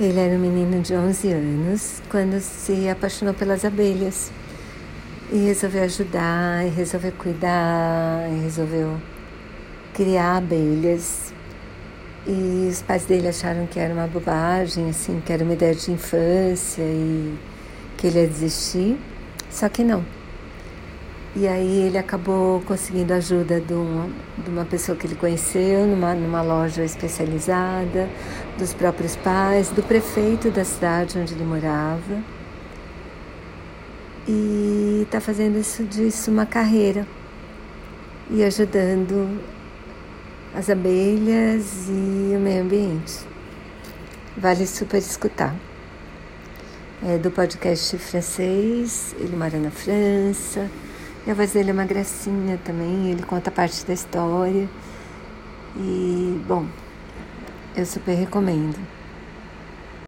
Ele era um menino de 11 anos quando se apaixonou pelas abelhas e resolveu ajudar, e resolveu cuidar, e resolveu criar abelhas. E os pais dele acharam que era uma bobagem, assim, que era uma ideia de infância e que ele ia desistir, só que não. E aí ele acabou conseguindo ajuda de uma, de uma pessoa que ele conheceu numa, numa loja especializada, dos próprios pais, do prefeito da cidade onde ele morava. E está fazendo isso disso uma carreira e ajudando as abelhas e o meio ambiente. Vale super escutar. É do podcast francês, ele mora na França. E a voz dele é uma gracinha também, ele conta parte da história. E, bom, eu super recomendo.